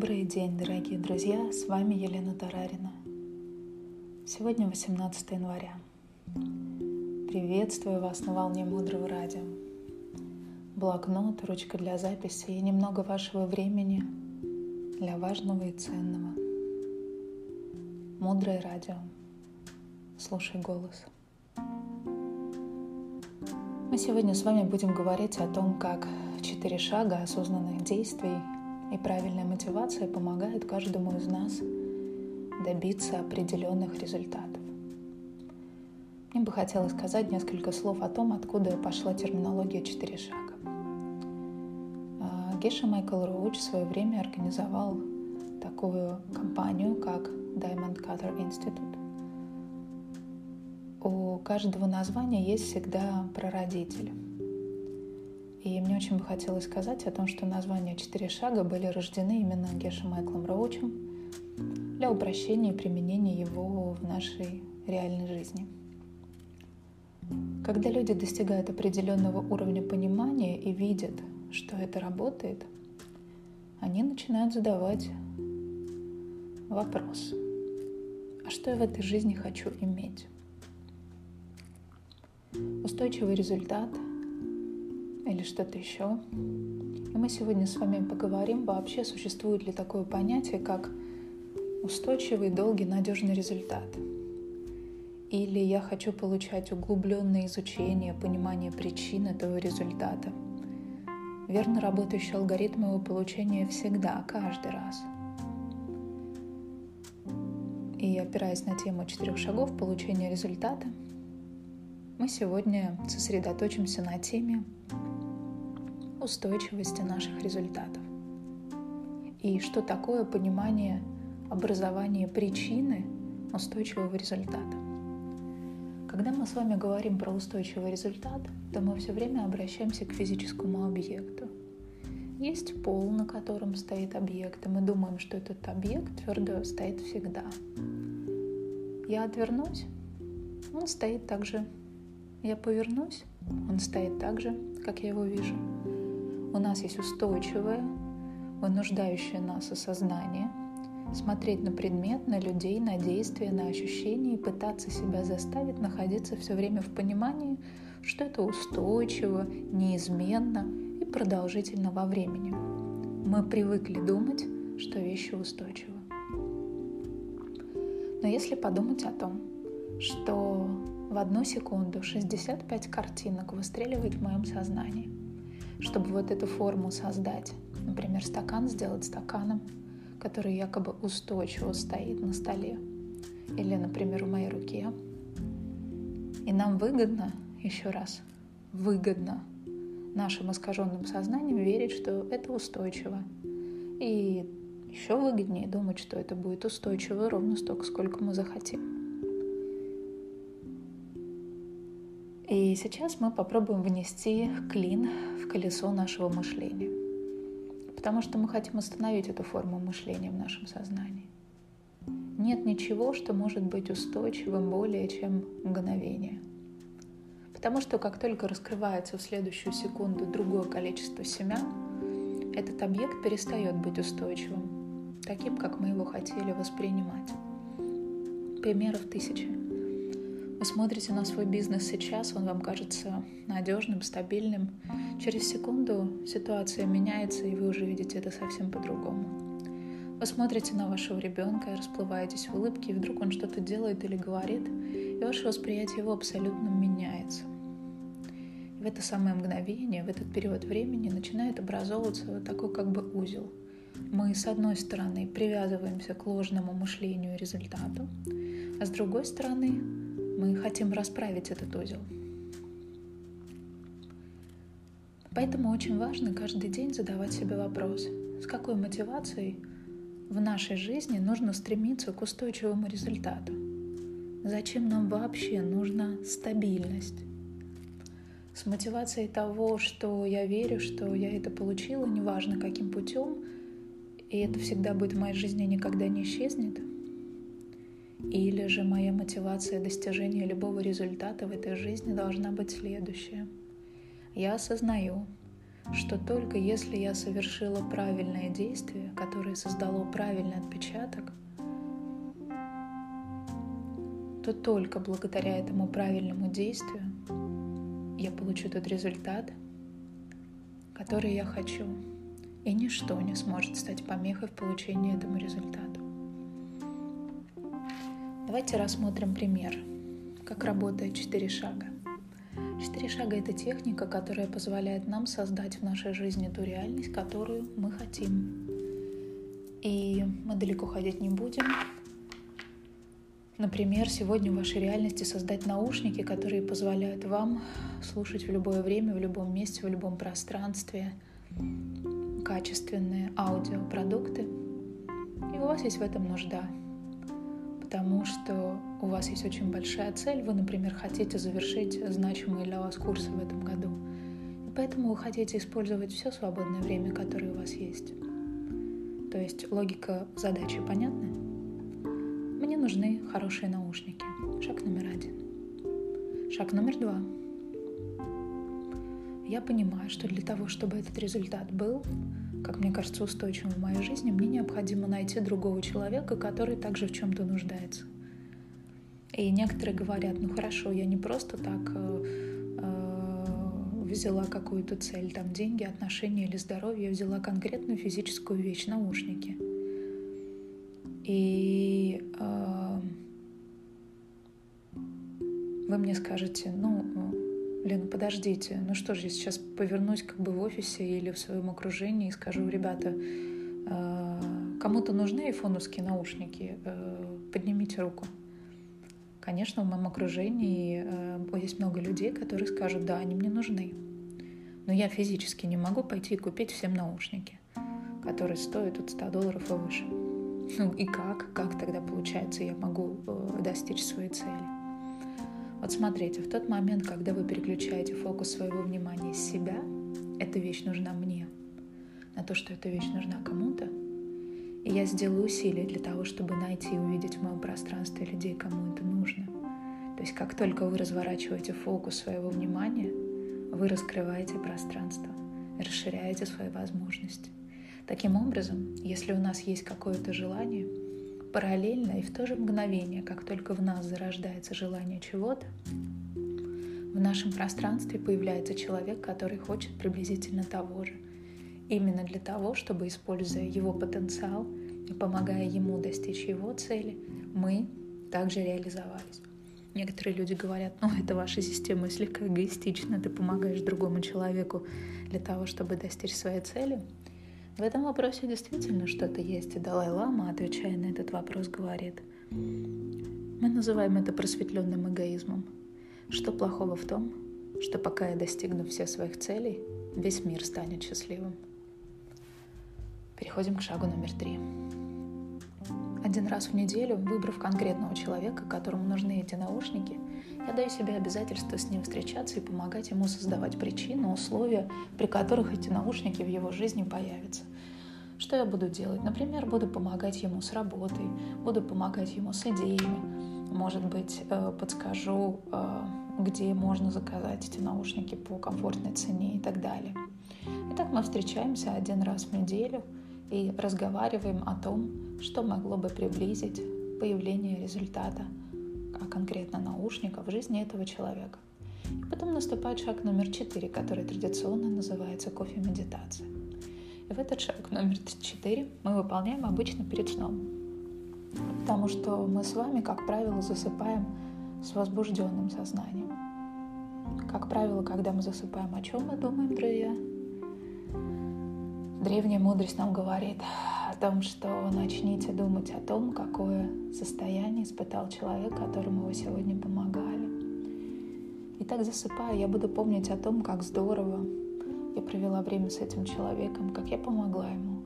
Добрый день, дорогие друзья! С вами Елена Тарарина. Сегодня 18 января. Приветствую вас на волне Мудрого Радио. Блокнот, ручка для записи и немного вашего времени для важного и ценного. Мудрое радио. Слушай голос. Мы сегодня с вами будем говорить о том, как четыре шага осознанных действий и правильная мотивация помогает каждому из нас добиться определенных результатов. Мне бы хотелось сказать несколько слов о том, откуда пошла терминология «четыре шага». А, Геша Майкл Роуч в свое время организовал такую компанию, как Diamond Cutter Institute. У каждого названия есть всегда прародитель – и мне очень бы хотелось сказать о том, что названия «Четыре шага» были рождены именно Геша Майклом Роучем для упрощения и применения его в нашей реальной жизни. Когда люди достигают определенного уровня понимания и видят, что это работает, они начинают задавать вопрос, а что я в этой жизни хочу иметь? Устойчивый результат – или что-то еще. И мы сегодня с вами поговорим, вообще существует ли такое понятие, как устойчивый, долгий, надежный результат. Или я хочу получать углубленное изучение, понимание причин этого результата. Верно работающий алгоритм его получения всегда, каждый раз. И опираясь на тему четырех шагов получения результата, мы сегодня сосредоточимся на теме устойчивости наших результатов. И что такое понимание образования причины устойчивого результата. Когда мы с вами говорим про устойчивый результат, то мы все время обращаемся к физическому объекту. Есть пол, на котором стоит объект, и мы думаем, что этот объект твердо стоит всегда. Я отвернусь, он стоит так же. Я повернусь, он стоит так же, как я его вижу. У нас есть устойчивое, вынуждающее нас осознание, смотреть на предмет, на людей, на действия, на ощущения и пытаться себя заставить находиться все время в понимании, что это устойчиво, неизменно и продолжительно во времени. Мы привыкли думать, что вещи устойчивы. Но если подумать о том, что в одну секунду 65 картинок выстреливает в моем сознании – чтобы вот эту форму создать. Например, стакан сделать стаканом, который якобы устойчиво стоит на столе. Или, например, в моей руке. И нам выгодно, еще раз, выгодно нашим искаженным сознанием верить, что это устойчиво. И еще выгоднее думать, что это будет устойчиво ровно столько, сколько мы захотим. И сейчас мы попробуем внести клин в колесо нашего мышления. Потому что мы хотим остановить эту форму мышления в нашем сознании. Нет ничего, что может быть устойчивым более чем мгновение. Потому что как только раскрывается в следующую секунду другое количество семян, этот объект перестает быть устойчивым, таким, как мы его хотели воспринимать. Примеров тысячи. Вы смотрите на свой бизнес сейчас, он вам кажется надежным, стабильным. Через секунду ситуация меняется, и вы уже видите это совсем по-другому. Вы смотрите на вашего ребенка, расплываетесь в улыбке, и вдруг он что-то делает или говорит, и ваше восприятие его абсолютно меняется. И в это самое мгновение, в этот период времени начинает образовываться вот такой как бы узел. Мы, с одной стороны, привязываемся к ложному мышлению и результату, а с другой стороны, хотим расправить этот узел. Поэтому очень важно каждый день задавать себе вопрос, с какой мотивацией в нашей жизни нужно стремиться к устойчивому результату. Зачем нам вообще нужна стабильность? С мотивацией того, что я верю, что я это получила, неважно каким путем, и это всегда будет в моей жизни никогда не исчезнет – или же моя мотивация достижения любого результата в этой жизни должна быть следующая. Я осознаю, что только если я совершила правильное действие, которое создало правильный отпечаток, то только благодаря этому правильному действию я получу тот результат, который я хочу. И ничто не сможет стать помехой в получении этому результату. Давайте рассмотрим пример, как работает четыре шага. Четыре шага — это техника, которая позволяет нам создать в нашей жизни ту реальность, которую мы хотим. И мы далеко ходить не будем. Например, сегодня в вашей реальности создать наушники, которые позволяют вам слушать в любое время, в любом месте, в любом пространстве качественные аудиопродукты. И у вас есть в этом нужда потому что у вас есть очень большая цель, вы, например, хотите завершить значимые для вас курсы в этом году, и поэтому вы хотите использовать все свободное время, которое у вас есть. То есть логика задачи понятна? Мне нужны хорошие наушники. Шаг номер один. Шаг номер два. Я понимаю, что для того, чтобы этот результат был, как мне кажется, устойчивым в моей жизни, мне необходимо найти другого человека, который также в чем-то нуждается. И некоторые говорят, ну хорошо, я не просто так э, э, взяла какую-то цель, там деньги, отношения или здоровье, я взяла конкретную физическую вещь, наушники. И э, вы мне скажете, ну, Лена, подождите, ну что же, я сейчас повернусь как бы в офисе или в своем окружении и скажу, ребята, а, кому-то нужны айфоновские наушники, э, поднимите руку. Конечно, в моем окружении э, есть много людей, которые скажут, да, они мне нужны. Но я физически не могу пойти и купить всем наушники, которые стоят от 100 долларов и выше. Ну и как? Как тогда получается я могу э, достичь своей цели? Вот смотрите, в тот момент, когда вы переключаете фокус своего внимания с себя, эта вещь нужна мне, на то, что эта вещь нужна кому-то, и я сделаю усилия для того, чтобы найти и увидеть в моем пространстве людей, кому это нужно. То есть как только вы разворачиваете фокус своего внимания, вы раскрываете пространство, расширяете свои возможности. Таким образом, если у нас есть какое-то желание – параллельно и в то же мгновение, как только в нас зарождается желание чего-то, в нашем пространстве появляется человек, который хочет приблизительно того же. Именно для того, чтобы, используя его потенциал и помогая ему достичь его цели, мы также реализовались. Некоторые люди говорят, ну это ваша система слегка эгоистична, ты помогаешь другому человеку для того, чтобы достичь своей цели. В этом вопросе действительно что-то есть, и Далай-Лама, отвечая на этот вопрос, говорит, мы называем это просветленным эгоизмом. Что плохого в том, что пока я достигну всех своих целей, весь мир станет счастливым. Переходим к шагу номер три. Один раз в неделю, выбрав конкретного человека, которому нужны эти наушники, я даю себе обязательство с ним встречаться и помогать ему создавать причины, условия, при которых эти наушники в его жизни появятся. Что я буду делать? Например, буду помогать ему с работой, буду помогать ему с идеями, может быть, э, подскажу, э, где можно заказать эти наушники по комфортной цене и так далее. Итак, мы встречаемся один раз в неделю и разговариваем о том, что могло бы приблизить появление результата, а конкретно наушника в жизни этого человека. И потом наступает шаг номер четыре, который традиционно называется кофе-медитация. И в этот шаг номер четыре мы выполняем обычно перед сном. Потому что мы с вами, как правило, засыпаем с возбужденным сознанием. Как правило, когда мы засыпаем, о чем мы думаем, друзья? Древняя мудрость нам говорит о том, что начните думать о том, какое состояние испытал человек, которому вы сегодня помогали. И так засыпая, я буду помнить о том, как здорово я провела время с этим человеком, как я помогла ему.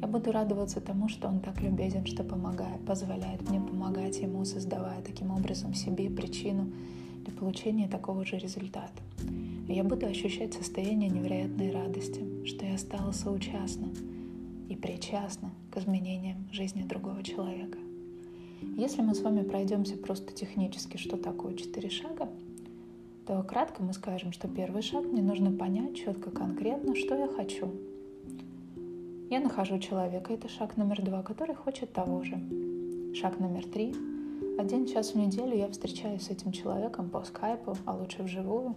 Я буду радоваться тому, что он так любезен, что помогает, позволяет мне помогать ему, создавая таким образом себе причину для получения такого же результата. И я буду ощущать состояние невероятной радости, что я стала соучастна и причастна к изменениям жизни другого человека. Если мы с вами пройдемся просто технически, что такое четыре шага, то кратко мы скажем, что первый шаг мне нужно понять четко, конкретно, что я хочу. Я нахожу человека, это шаг номер два, который хочет того же. Шаг номер три. Один час в неделю я встречаюсь с этим человеком по скайпу, а лучше вживую,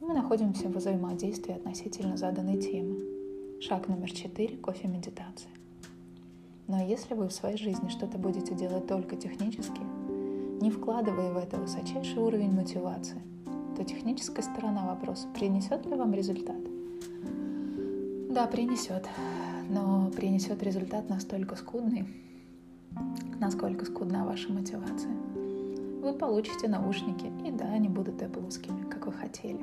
и мы находимся в взаимодействии относительно заданной темы. Шаг номер четыре – кофе-медитация. Но если вы в своей жизни что-то будете делать только технически, не вкладывая в это высочайший уровень мотивации, то техническая сторона вопроса принесет ли вам результат? Да, принесет, но принесет результат настолько скудный, насколько скудна ваша мотивация. Вы получите наушники, и да, они будут эппловскими, как вы хотели,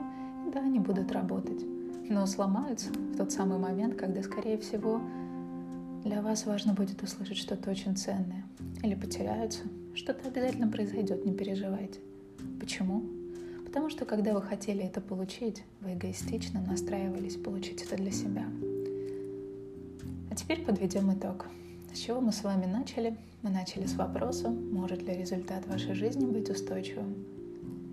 и да, они будут работать, но сломаются в тот самый момент, когда, скорее всего, для вас важно будет услышать что-то очень ценное. Или потеряются. Что-то обязательно произойдет, не переживайте. Почему? Потому что когда вы хотели это получить, вы эгоистично настраивались получить это для себя. А теперь подведем итог. С чего мы с вами начали? Мы начали с вопроса, может ли результат вашей жизни быть устойчивым?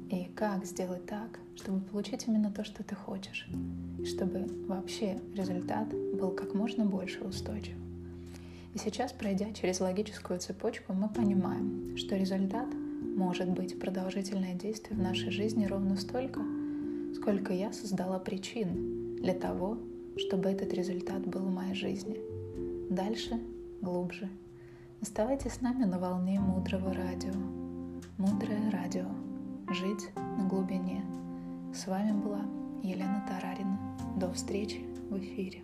И как сделать так, чтобы получить именно то, что ты хочешь? И чтобы вообще результат был как можно больше устойчив. И сейчас, пройдя через логическую цепочку, мы понимаем, что результат может быть продолжительное действие в нашей жизни ровно столько, сколько я создала причин для того, чтобы этот результат был в моей жизни. Дальше, глубже. Оставайтесь с нами на волне мудрого радио. Мудрое радио. Жить на глубине. С вами была Елена Тарарина. До встречи в эфире.